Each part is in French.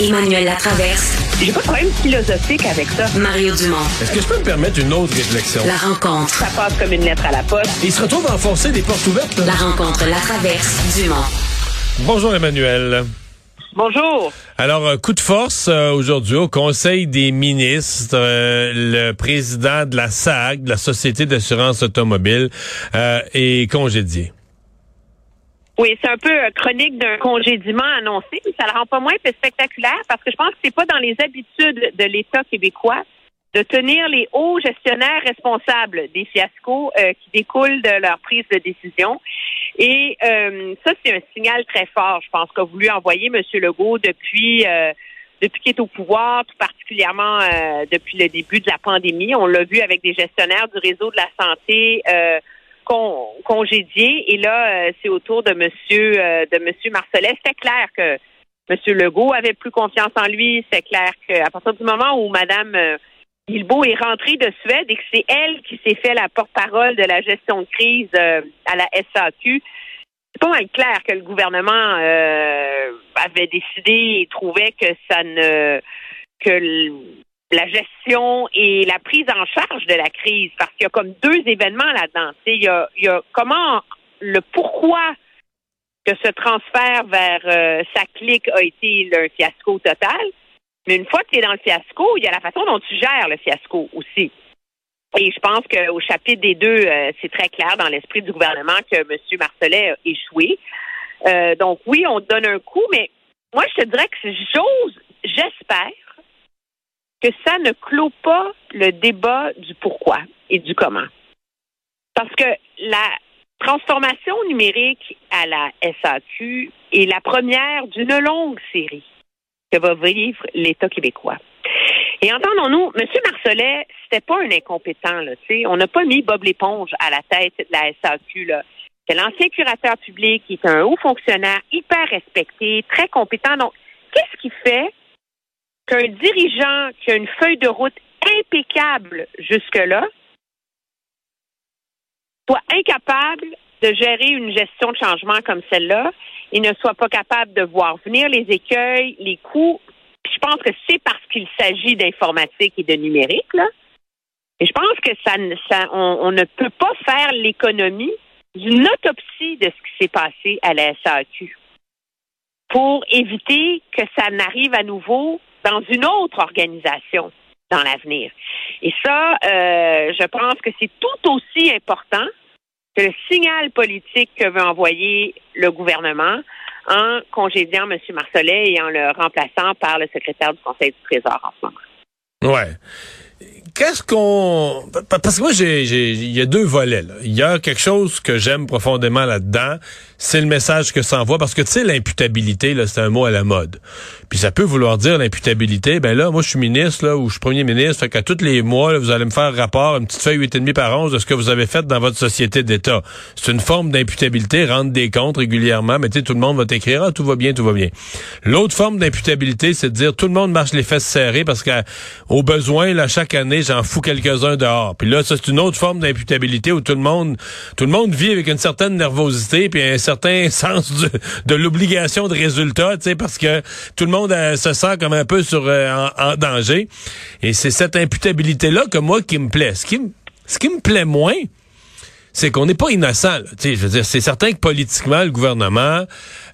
Emmanuel Latraverse. J'ai pas de problème philosophique avec ça. Mario Dumont. Est-ce que je peux me permettre une autre réflexion? La rencontre. Ça passe comme une lettre à la poste. Il se retrouve à enfoncer des portes ouvertes. La rencontre, la traverse, Dumont. Bonjour Emmanuel. Bonjour. Alors, euh, coup de force euh, aujourd'hui au Conseil des ministres, euh, le président de la SAC, de la Société d'assurance automobile, est congédié. Oui, c'est un peu chronique d'un congédiement annoncé, mais ça le rend pas moins spectaculaire parce que je pense que c'est pas dans les habitudes de l'État québécois de tenir les hauts gestionnaires responsables des fiascos qui découlent de leur prise de décision. Et euh, ça, c'est un signal très fort, je pense, qu'a voulu envoyer M. Legault depuis euh, depuis qu'il est au pouvoir, tout particulièrement euh, depuis le début de la pandémie. On l'a vu avec des gestionnaires du réseau de la santé congédiés. Et là, c'est au tour de Monsieur de Monsieur Marcellet. C'est clair que M. Legault avait plus confiance en lui. C'est clair qu'à partir du moment où Mme Guilbeault est rentrée de Suède et que c'est elle qui s'est fait la porte-parole de la gestion de crise euh, à la SAQ. C'est pas mal clair que le gouvernement euh, avait décidé et trouvait que ça ne que la gestion et la prise en charge de la crise, parce qu'il y a comme deux événements là-dedans. Il y a, il y a comment le pourquoi que ce transfert vers euh, sa clique a été un fiasco total. Mais une fois que tu es dans le fiasco, il y a la façon dont tu gères le fiasco aussi. Et je pense qu'au chapitre des deux, euh, c'est très clair dans l'esprit du gouvernement que M. Marcellet a échoué. Euh, donc oui, on donne un coup, mais moi, je te dirais que j'ose, j'espère que ça ne clôt pas le débat du pourquoi et du comment. Parce que la transformation numérique à la SAQ est la première d'une longue série que va vivre l'État québécois. Et entendons-nous, M. Marcelet, c'était pas un incompétent, là, On n'a pas mis Bob l'éponge à la tête de la SAQ, là. C'est l'ancien curateur public, qui est un haut fonctionnaire, hyper respecté, très compétent. Donc, qu'est-ce qui fait qu'un dirigeant qui a une feuille de route impeccable jusque-là soit incapable de gérer une gestion de changement comme celle-là et ne soit pas capable de voir venir les écueils, les coûts. Je pense que c'est parce qu'il s'agit d'informatique et de numérique, là. Et je pense que ça, ça on, ne peut pas faire l'économie d'une autopsie de ce qui s'est passé à la SAQ pour éviter que ça n'arrive à nouveau dans une autre organisation dans l'avenir. Et ça, euh, je pense que c'est tout aussi important que le signal politique que veut envoyer le gouvernement en congédiant M. Marcellet et en le remplaçant par le secrétaire du Conseil du Trésor en ce moment. Ouais qu'est-ce qu'on parce que moi il y a deux volets. Il y a quelque chose que j'aime profondément là-dedans, c'est le message que ça envoie parce que tu sais l'imputabilité là, c'est un mot à la mode. Puis ça peut vouloir dire l'imputabilité, ben là moi je suis ministre là ou je suis premier ministre, fait qu'à tous les mois vous allez me faire rapport, une petite feuille huit et demi par onze de ce que vous avez fait dans votre société d'État. C'est une forme d'imputabilité, rendre des comptes régulièrement, mais tu sais tout le monde va t'écrire ah, tout va bien, tout va bien. L'autre forme d'imputabilité, c'est de dire tout le monde marche les fesses serrées parce qu'au besoin là chaque année j'en fous quelques-uns dehors. Puis là, ça, c'est une autre forme d'imputabilité où tout le monde tout le monde vit avec une certaine nervosité puis sens de l'obligation de résultat, parce que tout le monde euh, se sent comme un peu sur euh, en, danger. Et c'est cette imputabilité-là que moi qui me plaît. Ce qui, ce qui me plaît moins, c'est qu'on n'est pas innocent. Je veux dire, c'est certain que politiquement, le gouvernement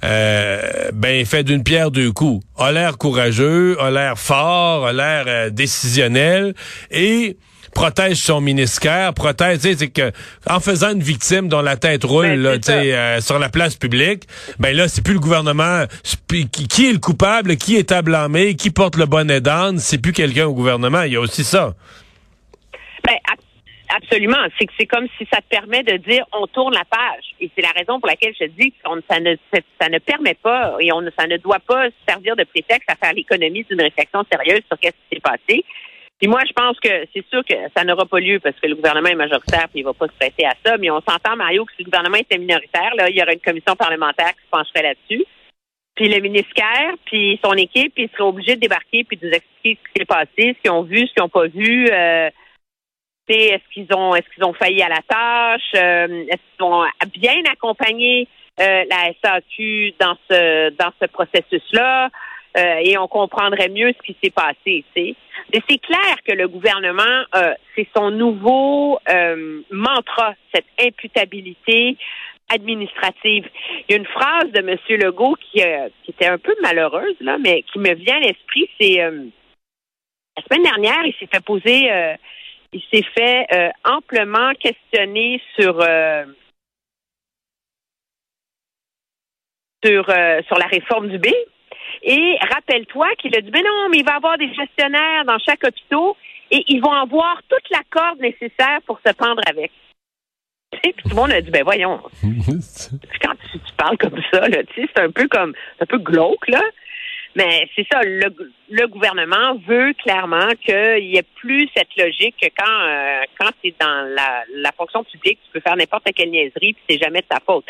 euh, ben fait d'une pierre deux coups. A l'air courageux, a l'air fort, a l'air euh, décisionnel et protège son ministère, protège, tu sais, que en faisant une victime dont la tête roule ben, là, euh, sur la place publique, ben là, c'est plus le gouvernement qui, est le coupable, qui est à blâmer, qui porte le bonnet d'âne, c'est plus quelqu'un au gouvernement. Il y a aussi ça. Ben, Absolument. C'est que c'est comme si ça te permet de dire on tourne la page. Et c'est la raison pour laquelle je dis que ça ne ça ne permet pas et on ça ne doit pas servir de prétexte à faire l'économie d'une réflexion sérieuse sur ce qui s'est passé. Puis moi, je pense que c'est sûr que ça n'aura pas lieu parce que le gouvernement est majoritaire puis il va pas se prêter à ça. Mais on s'entend, Mario, que si le gouvernement était minoritaire, là, il y aurait une commission parlementaire qui se pencherait là-dessus. Puis le ministère, puis son équipe, ils seraient obligés de débarquer puis de nous expliquer ce qui s'est passé, ce qu'ils ont vu, ce qu'ils n'ont pas vu. Euh, est-ce qu'ils ont est-ce qu'ils ont failli à la tâche? Euh, est-ce qu'ils ont bien accompagné euh, la SAQ dans ce dans ce processus-là? Euh, et on comprendrait mieux ce qui s'est passé. sais. Mais c'est clair que le gouvernement, euh, c'est son nouveau euh, mantra, cette imputabilité administrative. Il y a une phrase de M. Legault qui, qui était un peu malheureuse, là, mais qui me vient à l'esprit, c'est la semaine dernière, il s'est fait poser, il s'est fait amplement questionner sur sur, sur la réforme du B. Et rappelle-toi qu'il a dit, mais non, mais il va y avoir des gestionnaires dans chaque hôpital et ils vont avoir toute la corde nécessaire pour se pendre avec. Puis tout le monde a dit, ben voyons. quand tu, parles comme ça, là, c'est un peu comme, un peu glauque, là. Mais c'est ça, le, le, gouvernement veut clairement qu'il n'y ait plus cette logique que quand, euh, quand tu es dans la, la, fonction publique, tu peux faire n'importe quelle niaiserie, puis c'est jamais de ta faute.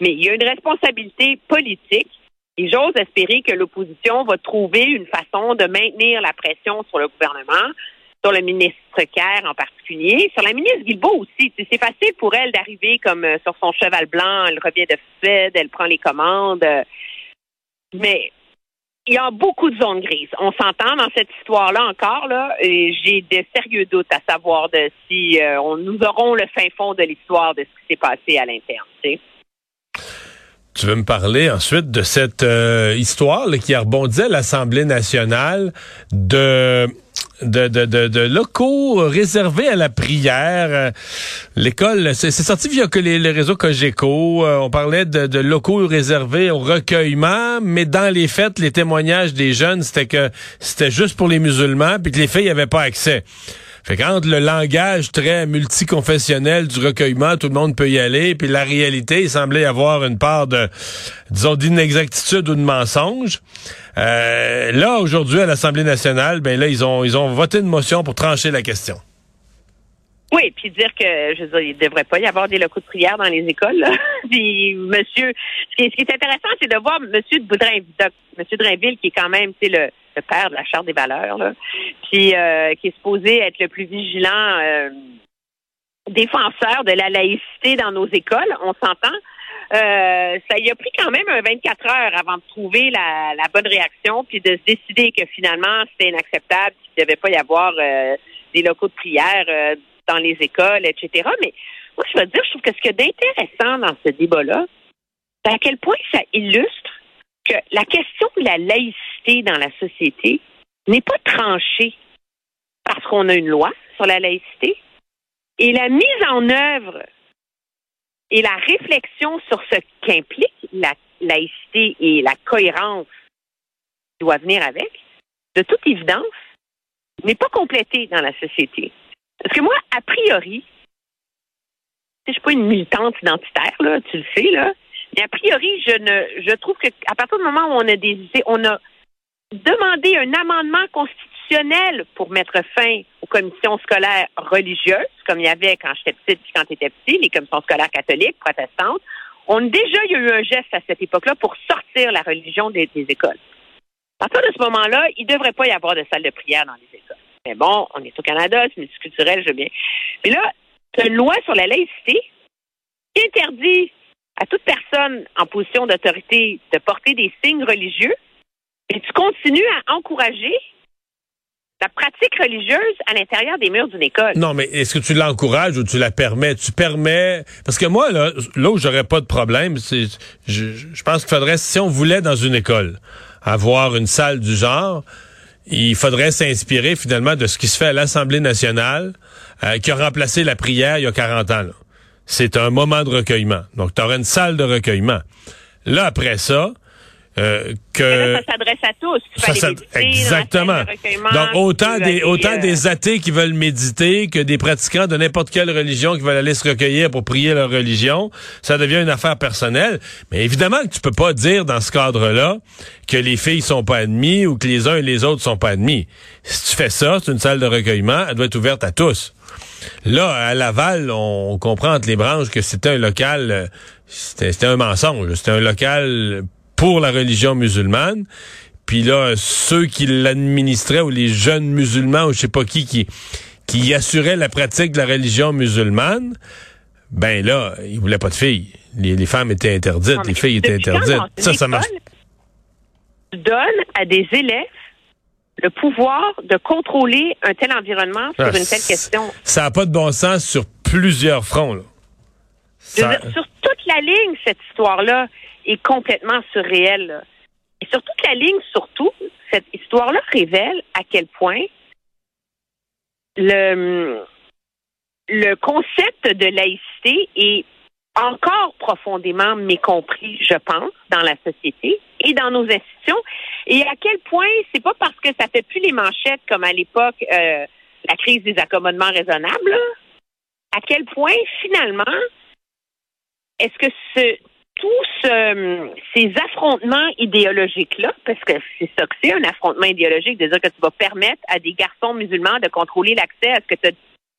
Mais il y a une responsabilité politique et j'ose espérer que l'opposition va trouver une façon de maintenir la pression sur le gouvernement, sur le ministre Kerr en particulier, sur la ministre Guilbeault aussi. C'est facile pour elle d'arriver comme euh, sur son cheval blanc, elle revient de Suède, elle prend les commandes. Mais il y a beaucoup de zones grises. On s'entend dans cette histoire-là encore, et j'ai de sérieux doutes à savoir de si euh, on, nous aurons le fin fond de l'histoire de ce qui s'est passé à l'interne. Tu veux me parler ensuite de cette euh, histoire qui a rebondi à l'Assemblée nationale de de, de, de, locaux réservés à la prière. Euh, l'école, c'est sorti via que les, réseaux Cogeco. Euh, on parlait de, de, locaux réservés au recueillement, mais dans les fêtes, les témoignages des jeunes, c'était que c'était juste pour les musulmans, puis que les filles n'avaient pas accès. Fait qu'entre le langage très multiconfessionnel du recueillement, tout le monde peut y aller, puis la réalité, il semblait y avoir une part de, disons, d'inexactitude ou de mensonge. Euh, là, aujourd'hui, à l'Assemblée nationale, ben là, ils ont, ils ont voté une motion pour trancher la question. Oui, puis dire que je veux dire, il devrait pas y avoir des locaux de prière dans les écoles. puis monsieur, ce qui, est, intéressant, c'est de voir monsieur Boudrin, monsieur Drainville, qui est quand même, tu le, le père de la charte des valeurs, là, puis euh, qui est supposé être le plus vigilant euh, défenseur de la laïcité dans nos écoles. On s'entend. Euh, ça y a pris quand même un 24 heures avant de trouver la, la bonne réaction, puis de se décider que finalement c'était inacceptable, qu'il ne devait pas y avoir des locaux de prière dans les écoles, etc. Mais moi, je veux dire, je trouve que ce qui est d'intéressant dans ce débat-là, c'est à quel point ça illustre que la question de la laïcité dans la société n'est pas tranchée parce qu'on a une loi sur la laïcité. Et la mise en œuvre et la réflexion sur ce qu'implique la laïcité et la cohérence qui doit venir avec, de toute évidence, n'est pas complétée dans la société. Parce que moi, a priori, je suis pas une militante identitaire, là, tu le sais, là, mais a priori, je ne je trouve que à partir du moment où on a des on a demandé un amendement constitutionnel pour mettre fin aux commissions scolaires religieuses, comme il y avait quand j'étais petite puis quand tu étais petit, les commissions scolaires catholiques, protestantes. On déjà il y a eu un geste à cette époque-là pour sortir la religion des, écoles. À partir de ce moment-là, il ne devrait pas y avoir de salle de prière dans les écoles. Mais bon, on est au Canada, c'est multiculturel, je veux bien. Mais là, une loi sur la laïcité interdit à toute personne en position d'autorité de porter des signes religieux, et tu continues à encourager la pratique religieuse à l'intérieur des murs d'une école. Non, mais est-ce que tu l'encourages ou tu la permets? Tu permets... Parce que moi, là, là où j'aurais pas de problème, c'est... Je, je pense qu'il faudrait, si on voulait dans une école avoir une salle du genre, il faudrait s'inspirer finalement de ce qui se fait à l'Assemblée nationale, euh, qui a remplacé la prière il y a 40 ans. C'est un moment de recueillement. Donc, tu aurais une salle de recueillement. Là, après ça, euh, que ça s'adresse à tous. Ça exactement. Donc autant des autant euh, des athées qui veulent méditer que des pratiquants de n'importe quelle religion qui veulent aller se recueillir pour prier leur religion, ça devient une affaire personnelle. Mais évidemment que tu peux pas dire dans ce cadre-là que les filles sont pas admis ou que les uns et les autres sont pas admis. Si tu fais ça, c'est une salle de recueillement, elle doit être ouverte à tous. Là, à Laval, on comprend entre les branches que c'était un local, euh, c'était un mensonge. C'était un local pour la religion musulmane. Puis là, ceux qui l'administraient ou les jeunes musulmans ou je sais pas qui qui qui assuraient la pratique de la religion musulmane, ben là, ils voulaient pas de filles. Les, femmes étaient interdites, les filles étaient interdites. Ça, ça marche. tu donnes à des élèves le pouvoir de contrôler un tel environnement sur Ah, une telle question? Ça n'a pas de bon sens sur plusieurs fronts. Là. Ça- dire, sur toute la ligne, cette histoire-là est complètement surréelle. là. Et sur toute la ligne, surtout, cette histoire-là révèle à quel point le, le concept de laïcité est encore profondément mécompris, je pense, dans la société et dans nos institutions. Et à quel point c'est pas parce que ça fait plus les manchettes comme à l'époque euh, la crise des accommodements raisonnables, à quel point finalement est-ce que ce, tous ce- ces affrontements idéologiques-là, parce que c'est ça que c'est un affrontement idéologique, de dire que tu vas permettre à des garçons musulmans de contrôler l'accès à ce que tu as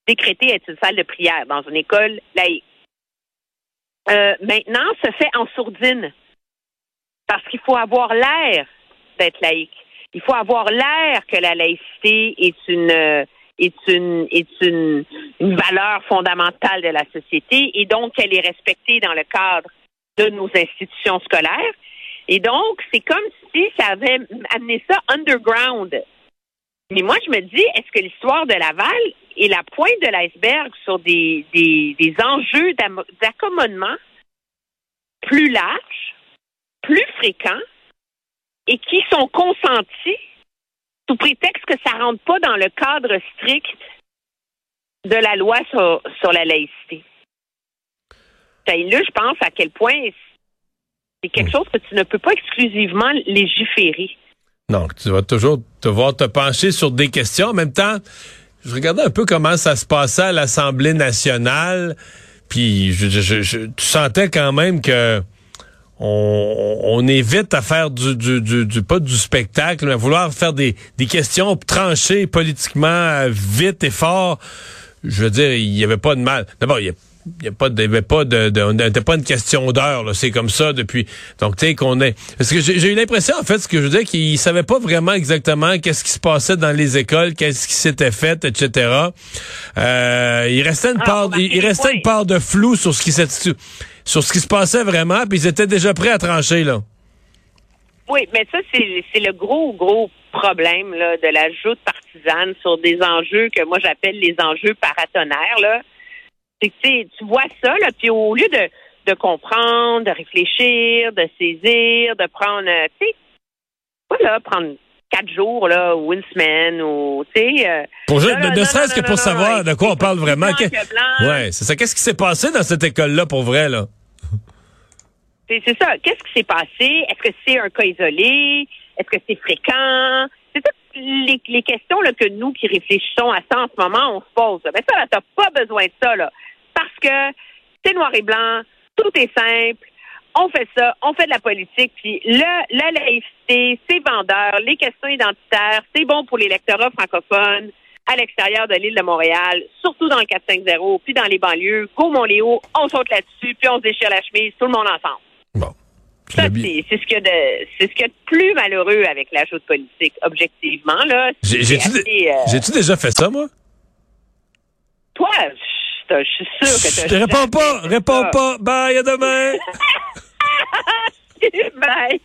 décrété être une salle de prière dans une école laïque. Euh, maintenant, se fait en sourdine. Parce qu'il faut avoir l'air d'être laïque. Il faut avoir l'air que la laïcité est une euh, est une est une, une valeur fondamentale de la société et donc qu'elle est respectée dans le cadre de nos institutions scolaires. Et donc, c'est comme si ça avait amené ça underground. Mais moi, je me dis, est-ce que l'histoire de Laval est la pointe de l'iceberg sur des, des, des enjeux d'accommodement plus larges, plus fréquents et qui sont consentis sous prétexte que ça rentre pas dans le cadre strict de la loi sur, sur la laïcité? Ça illustre, je pense, à quel point c'est quelque chose que tu ne peux pas exclusivement légiférer. Donc, tu vas toujours devoir te pencher sur des questions. En même temps, je regardais un peu comment ça se passait à l'Assemblée nationale, puis je, je- je- je- tu sentais quand même que on, on évite à faire du, du, du, du- pas du spectacle, mais à vouloir faire des, des questions tranchées politiquement euh, vite et fort. Je veux dire, il n'y avait pas de mal. D'abord, il y a il y a pas avait pas de, de on n'était pas une question d'heure c'est comme ça depuis. Donc tu sais qu'on est. Parce que j'ai eu l'impression en fait, ce que je veux dire, qu'ils savaient pas vraiment exactement qu'est-ce qui se passait dans les écoles, qu'est-ce qui s'était fait, etc. Euh, il restait une Ah, part, il, restait une part de flou sur ce qui s'est- sur ce qui se passait vraiment, puis ils étaient déjà prêts à trancher là. Oui, mais ça, c'est c'est le gros, gros problème là, de la joute partisane sur des enjeux que moi j'appelle les enjeux paratonnerres. Là. C'est que tu vois ça, là, puis au lieu de, de comprendre, de réfléchir, de saisir, de prendre, euh, tu sais, voilà, prendre quatre jours là, ou une semaine, ou tu sais. euh, Pour juste, là, là, serait-ce non, que non, pour non, savoir de quoi on parle vraiment. Que-. Ouais, c'est ça. Qu'est-ce qui s'est passé dans cette école-là pour vrai là? C'est ça. Qu'est-ce qui s'est passé? Est-ce que c'est un cas isolé? Est-ce que c'est fréquent? C'est toutes les, les questions là, que nous qui réfléchissons à ça en ce moment, on se pose. Mais ça, tu n'as pas besoin de ça, là. Parce que c'est noir et blanc, tout est simple. On fait ça, on fait de la politique, puis le, la laïcité, c'est vendeur, les questions identitaires, c'est bon pour l'électorat francophone à l'extérieur de l'île de Montréal, surtout dans le 450, puis dans les banlieues. Go Montléo, on saute là-dessus, puis on se déchire la chemise, tout le monde ensemble. Bon. Ça, c'est c'est ce qu'il y a de c'est ce qu'il y a de plus malheureux avec la chose politique, objectivement. là. J'ai- C'est J'ai-tu assez, euh, j'ai-tu déjà fait ça, moi? Toi, je je suis sûre que Chut, t'as réponds pas, réponds pas. Bye, à demain. Bye.